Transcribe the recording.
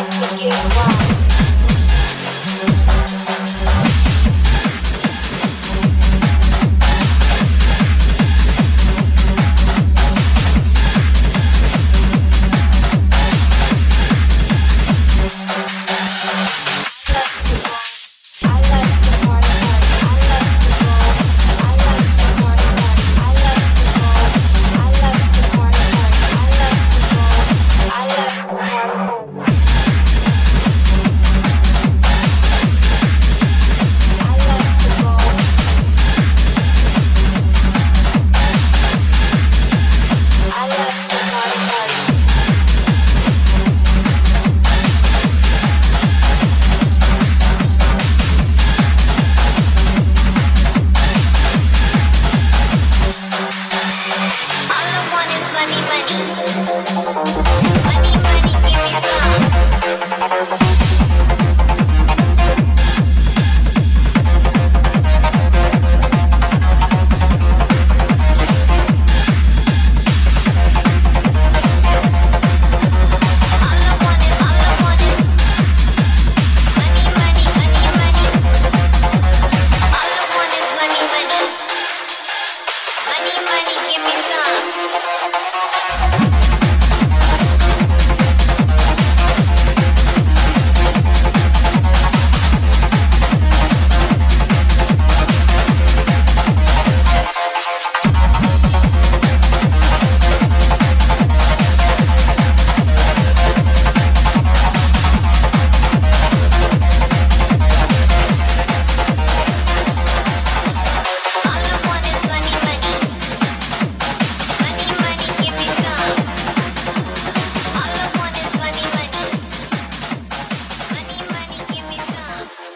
I took.